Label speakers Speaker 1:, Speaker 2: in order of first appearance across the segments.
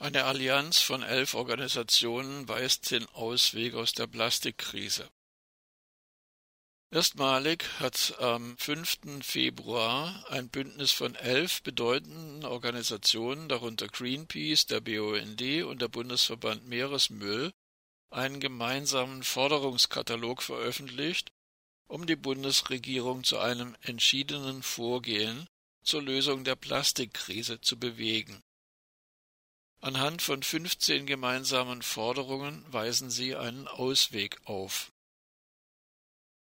Speaker 1: Eine Allianz von elf Organisationen weist den Ausweg aus der Plastikkrise. Erstmalig hat am 5. Februar ein Bündnis von elf bedeutenden Organisationen, darunter Greenpeace, der BUND und der Bundesverband Meeresmüll, einen gemeinsamen Forderungskatalog veröffentlicht, um die Bundesregierung zu einem entschiedenen Vorgehen zur Lösung der Plastikkrise zu bewegen Anhand von 15 gemeinsamen Forderungen weisen sie einen Ausweg auf.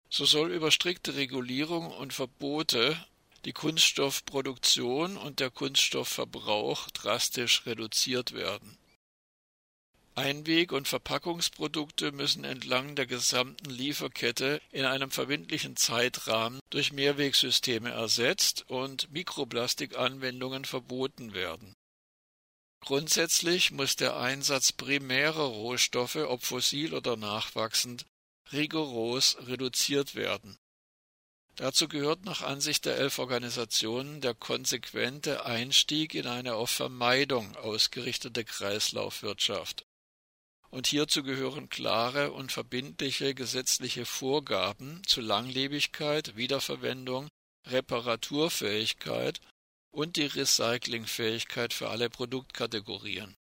Speaker 1: So soll über strikte Regulierung und Verbote die Kunststoffproduktion und der Kunststoffverbrauch drastisch reduziert werden. Einweg- und Verpackungsprodukte müssen entlang der gesamten Lieferkette in einem verbindlichen Zeitrahmen durch Mehrwegsysteme ersetzt und Mikroplastikanwendungen verboten werden Grundsätzlich muss der Einsatz primärer Rohstoffe, ob fossil oder nachwachsend, rigoros reduziert werden. Dazu gehört nach Ansicht der elf Organisationen der konsequente Einstieg in eine auf Vermeidung ausgerichtete Kreislaufwirtschaft. Und hierzu gehören klare und verbindliche gesetzliche Vorgaben zu Langlebigkeit, Wiederverwendung, Reparaturfähigkeit und die Recyclingfähigkeit für alle Produktkategorien.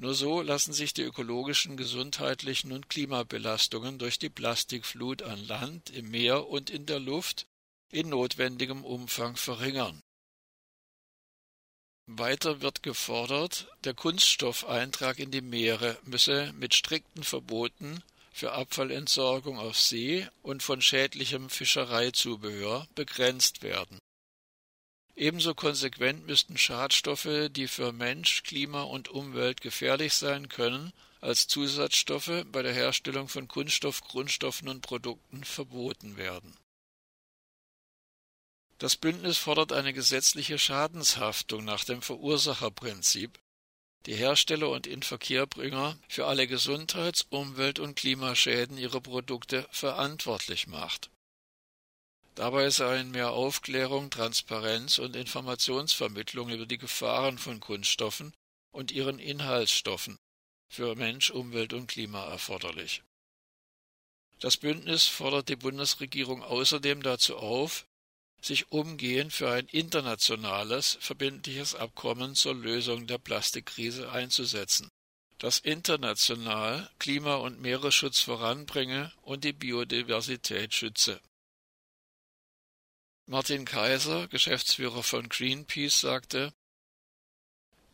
Speaker 1: Nur so lassen sich die ökologischen, gesundheitlichen und Klimabelastungen durch die Plastikflut an Land, im Meer und in der Luft in notwendigem Umfang verringern. Weiter wird gefordert, der Kunststoffeintrag in die Meere müsse mit strikten Verboten für Abfallentsorgung auf See und von schädlichem Fischereizubehör begrenzt werden Ebenso konsequent müssten Schadstoffe, die für Mensch, Klima und Umwelt gefährlich sein können, als Zusatzstoffe bei der Herstellung von Kunststoff, Grundstoffen und Produkten verboten werden. Das Bündnis fordert eine gesetzliche Schadenshaftung nach dem Verursacherprinzip, die Hersteller und Inverkehrbringer für alle Gesundheits-, Umwelt- und Klimaschäden ihrer Produkte verantwortlich macht Dabei seien mehr Aufklärung, Transparenz und Informationsvermittlung über die Gefahren von Kunststoffen und ihren Inhaltsstoffen für Mensch, Umwelt und Klima erforderlich. Das Bündnis fordert die Bundesregierung außerdem dazu auf, sich umgehend für ein internationales, verbindliches Abkommen zur Lösung der Plastikkrise einzusetzen, das international Klima- und Meeresschutz voranbringe und die Biodiversität schütze Martin Kaiser, Geschäftsführer von Greenpeace, sagte,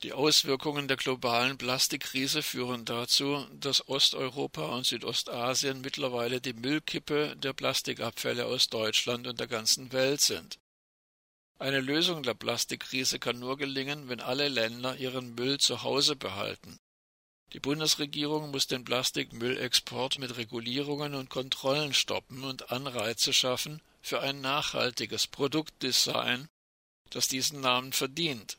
Speaker 1: die Auswirkungen der globalen Plastikkrise führen dazu, dass Osteuropa und Südostasien mittlerweile die Müllkippe der Plastikabfälle aus Deutschland und der ganzen Welt sind. Eine Lösung der Plastikkrise kann nur gelingen, wenn alle Länder ihren Müll zu Hause behalten. Die Bundesregierung muss den Plastikmüllexport mit Regulierungen und Kontrollen stoppen und Anreize schaffen, für ein nachhaltiges Produktdesign, das diesen Namen verdient.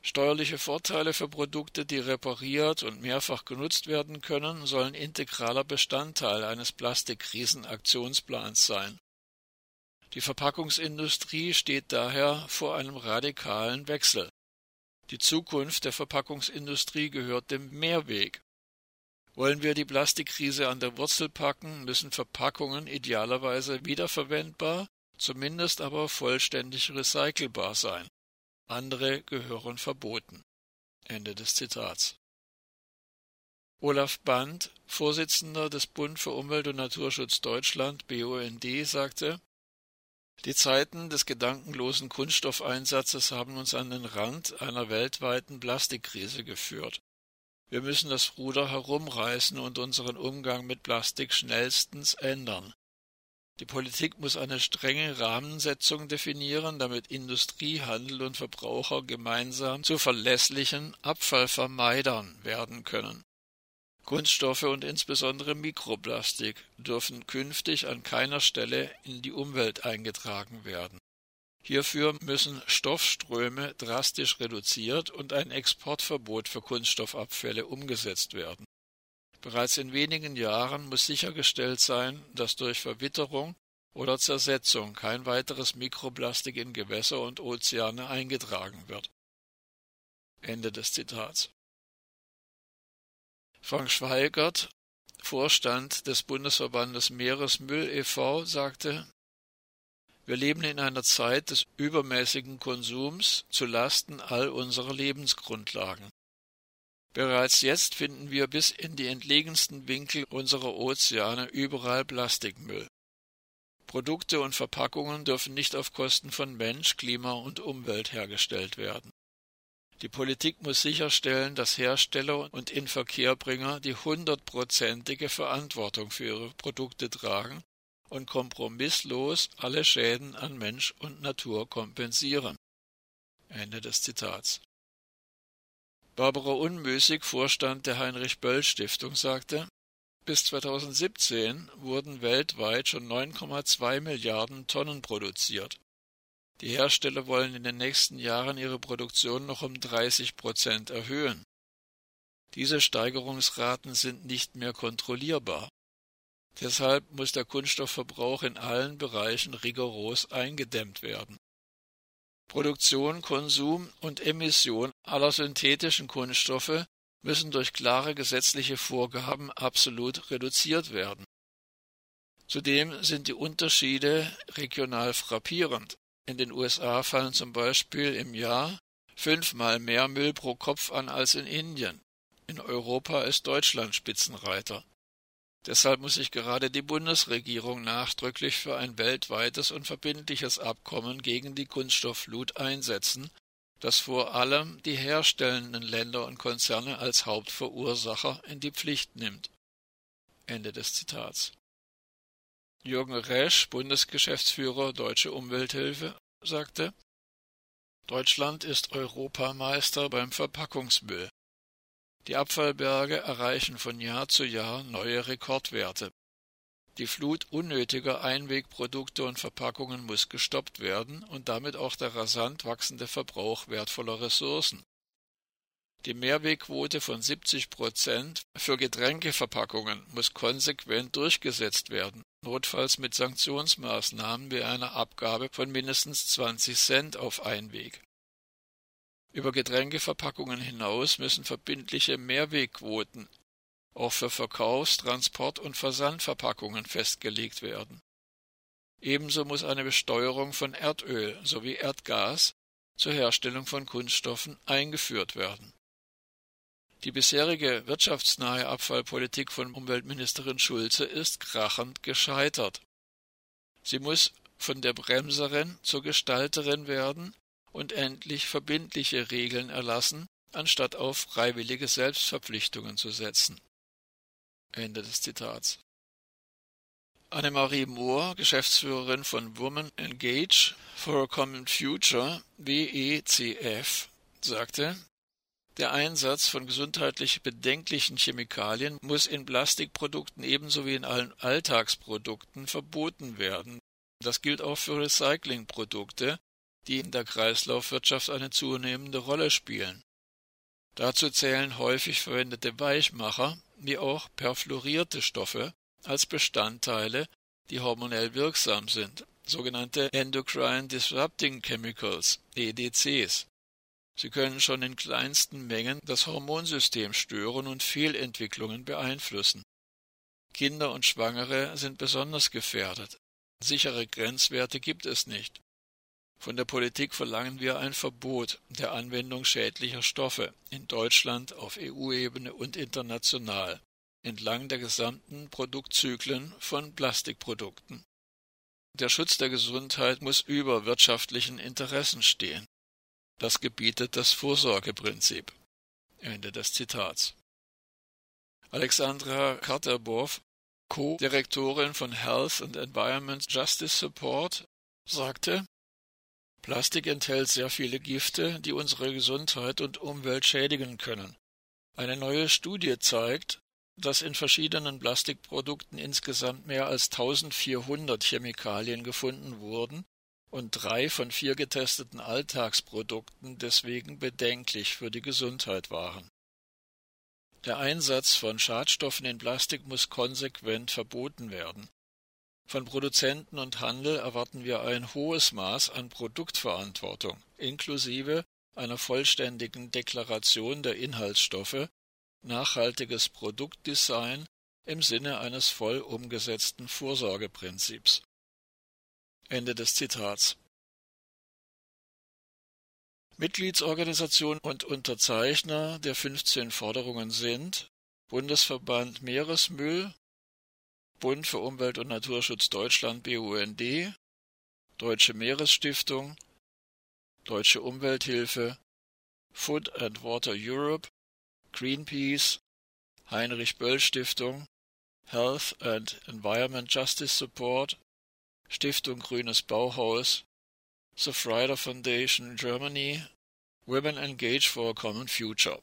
Speaker 1: Steuerliche Vorteile für Produkte, die repariert und mehrfach genutzt werden können, sollen integraler Bestandteil eines Plastikkrisenaktionsplans sein. Die Verpackungsindustrie steht daher vor einem radikalen Wechsel. Die Zukunft der Verpackungsindustrie gehört dem Mehrweg. Wollen wir die Plastikkrise an der Wurzel packen, müssen Verpackungen idealerweise wiederverwendbar, zumindest aber vollständig recycelbar sein. Andere gehören verboten. Ende des Zitats. Olaf Band, Vorsitzender des Bund für Umwelt und Naturschutz Deutschland BUND, sagte Die Zeiten des gedankenlosen Kunststoffeinsatzes haben uns an den Rand einer weltweiten Plastikkrise geführt. Wir müssen das Ruder herumreißen und unseren Umgang mit Plastik schnellstens ändern. Die Politik muss eine strenge Rahmensetzung definieren, damit Industrie, Handel und Verbraucher gemeinsam zu verlässlichen Abfallvermeidern werden können. Kunststoffe und insbesondere Mikroplastik dürfen künftig an keiner Stelle in die Umwelt eingetragen werden. Hierfür müssen Stoffströme drastisch reduziert und ein Exportverbot für Kunststoffabfälle umgesetzt werden. Bereits in wenigen Jahren muss sichergestellt sein, dass durch Verwitterung oder Zersetzung kein weiteres Mikroplastik in Gewässer und Ozeane eingetragen wird. Ende des Zitats. Frank Schweigert, Vorstand des Bundesverbandes Meeresmüll e.V., sagte, wir leben in einer Zeit des übermäßigen Konsums zu Lasten all unserer Lebensgrundlagen. Bereits jetzt finden wir bis in die entlegensten Winkel unserer Ozeane überall Plastikmüll. Produkte und Verpackungen dürfen nicht auf Kosten von Mensch, Klima und Umwelt hergestellt werden. Die Politik muss sicherstellen, dass Hersteller und Inverkehrbringer die hundertprozentige Verantwortung für ihre Produkte tragen und kompromisslos alle Schäden an Mensch und Natur kompensieren. Ende des Zitats. Barbara Unmüßig, Vorstand der Heinrich Böll Stiftung, sagte, bis 2017 wurden weltweit schon 9,2 Milliarden Tonnen produziert. Die Hersteller wollen in den nächsten Jahren ihre Produktion noch um 30 Prozent erhöhen. Diese Steigerungsraten sind nicht mehr kontrollierbar. Deshalb muss der Kunststoffverbrauch in allen Bereichen rigoros eingedämmt werden. Produktion, Konsum und Emission aller synthetischen Kunststoffe müssen durch klare gesetzliche Vorgaben absolut reduziert werden. Zudem sind die Unterschiede regional frappierend. In den USA fallen zum Beispiel im Jahr fünfmal mehr Müll pro Kopf an als in Indien. In Europa ist Deutschland Spitzenreiter. Deshalb muss sich gerade die Bundesregierung nachdrücklich für ein weltweites und verbindliches Abkommen gegen die Kunststoffflut einsetzen, das vor allem die herstellenden Länder und Konzerne als Hauptverursacher in die Pflicht nimmt. Ende des Zitats. Jürgen Resch, Bundesgeschäftsführer Deutsche Umwelthilfe, sagte Deutschland ist Europameister beim Verpackungsmüll. Die Abfallberge erreichen von Jahr zu Jahr neue Rekordwerte. Die Flut unnötiger Einwegprodukte und Verpackungen muss gestoppt werden und damit auch der rasant wachsende Verbrauch wertvoller Ressourcen. Die Mehrwegquote von 70 Prozent für Getränkeverpackungen muss konsequent durchgesetzt werden, notfalls mit Sanktionsmaßnahmen wie einer Abgabe von mindestens 20 Cent auf Einweg. Über Getränkeverpackungen hinaus müssen verbindliche Mehrwegquoten auch für Verkaufs-, Transport- und Versandverpackungen festgelegt werden. Ebenso muss eine Besteuerung von Erdöl sowie Erdgas zur Herstellung von Kunststoffen eingeführt werden. Die bisherige wirtschaftsnahe Abfallpolitik von Umweltministerin Schulze ist krachend gescheitert. Sie muss von der Bremserin zur Gestalterin werden und endlich verbindliche Regeln erlassen, anstatt auf freiwillige Selbstverpflichtungen zu setzen. Ende des Zitats. Annemarie Mohr, Geschäftsführerin von Women Engage for a Common Future, WECF, sagte, der Einsatz von gesundheitlich bedenklichen Chemikalien muss in Plastikprodukten ebenso wie in allen Alltagsprodukten verboten werden. Das gilt auch für Recyclingprodukte, die in der Kreislaufwirtschaft eine zunehmende Rolle spielen. Dazu zählen häufig verwendete Weichmacher wie auch perfluorierte Stoffe als Bestandteile, die hormonell wirksam sind, sogenannte Endocrine Disrupting Chemicals EDCs. Sie können schon in kleinsten Mengen das Hormonsystem stören und Fehlentwicklungen beeinflussen. Kinder und Schwangere sind besonders gefährdet. Sichere Grenzwerte gibt es nicht. Von der Politik verlangen wir ein Verbot der Anwendung schädlicher Stoffe in Deutschland, auf EU-Ebene und international entlang der gesamten Produktzyklen von Plastikprodukten. Der Schutz der Gesundheit muss über wirtschaftlichen Interessen stehen. Das gebietet das Vorsorgeprinzip. Ende des Zitats. Alexandra Karterbow, Co-Direktorin von Health and Environment Justice Support, sagte, Plastik enthält sehr viele Gifte, die unsere Gesundheit und Umwelt schädigen können. Eine neue Studie zeigt, dass in verschiedenen Plastikprodukten insgesamt mehr als 1400 Chemikalien gefunden wurden und drei von vier getesteten Alltagsprodukten deswegen bedenklich für die Gesundheit waren. Der Einsatz von Schadstoffen in Plastik muss konsequent verboten werden. Von Produzenten und Handel erwarten wir ein hohes Maß an Produktverantwortung, inklusive einer vollständigen Deklaration der Inhaltsstoffe, nachhaltiges Produktdesign im Sinne eines voll umgesetzten Vorsorgeprinzips. Ende des Zitats. Mitgliedsorganisation und Unterzeichner der 15 Forderungen sind Bundesverband Meeresmüll, Bund für Umwelt und Naturschutz Deutschland BUND, Deutsche Meeresstiftung, Deutsche Umwelthilfe, Food and Water Europe, Greenpeace, Heinrich Böll Stiftung, Health and Environment Justice Support, Stiftung Grünes Bauhaus, The Frieder Foundation Germany, Women Engage for a Common Future